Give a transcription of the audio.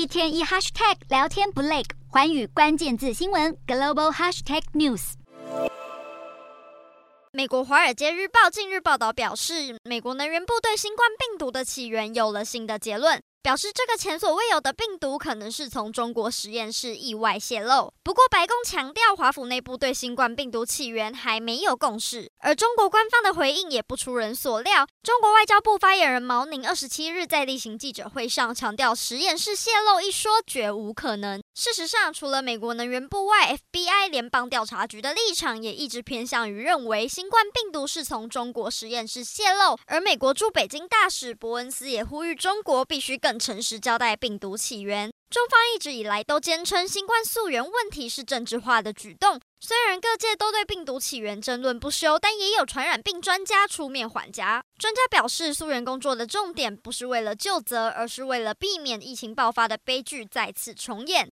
一天一 hashtag 聊天不累，环宇关键字新闻 global hashtag news。美国《华尔街日报》近日报道表示，美国能源部对新冠病毒的起源有了新的结论。表示这个前所未有的病毒可能是从中国实验室意外泄露。不过，白宫强调，华府内部对新冠病毒起源还没有共识。而中国官方的回应也不出人所料。中国外交部发言人毛宁二十七日在例行记者会上强调，实验室泄露一说绝无可能。事实上，除了美国能源部外，FBI 联邦调查局的立场也一直偏向于认为新冠病毒是从中国实验室泄露。而美国驻北京大使伯恩斯也呼吁中国必须更。诚实交代病毒起源。中方一直以来都坚称新冠溯源问题是政治化的举动。虽然各界都对病毒起源争论不休，但也有传染病专家出面缓颊。专家表示，溯源工作的重点不是为了救责，而是为了避免疫情爆发的悲剧再次重演。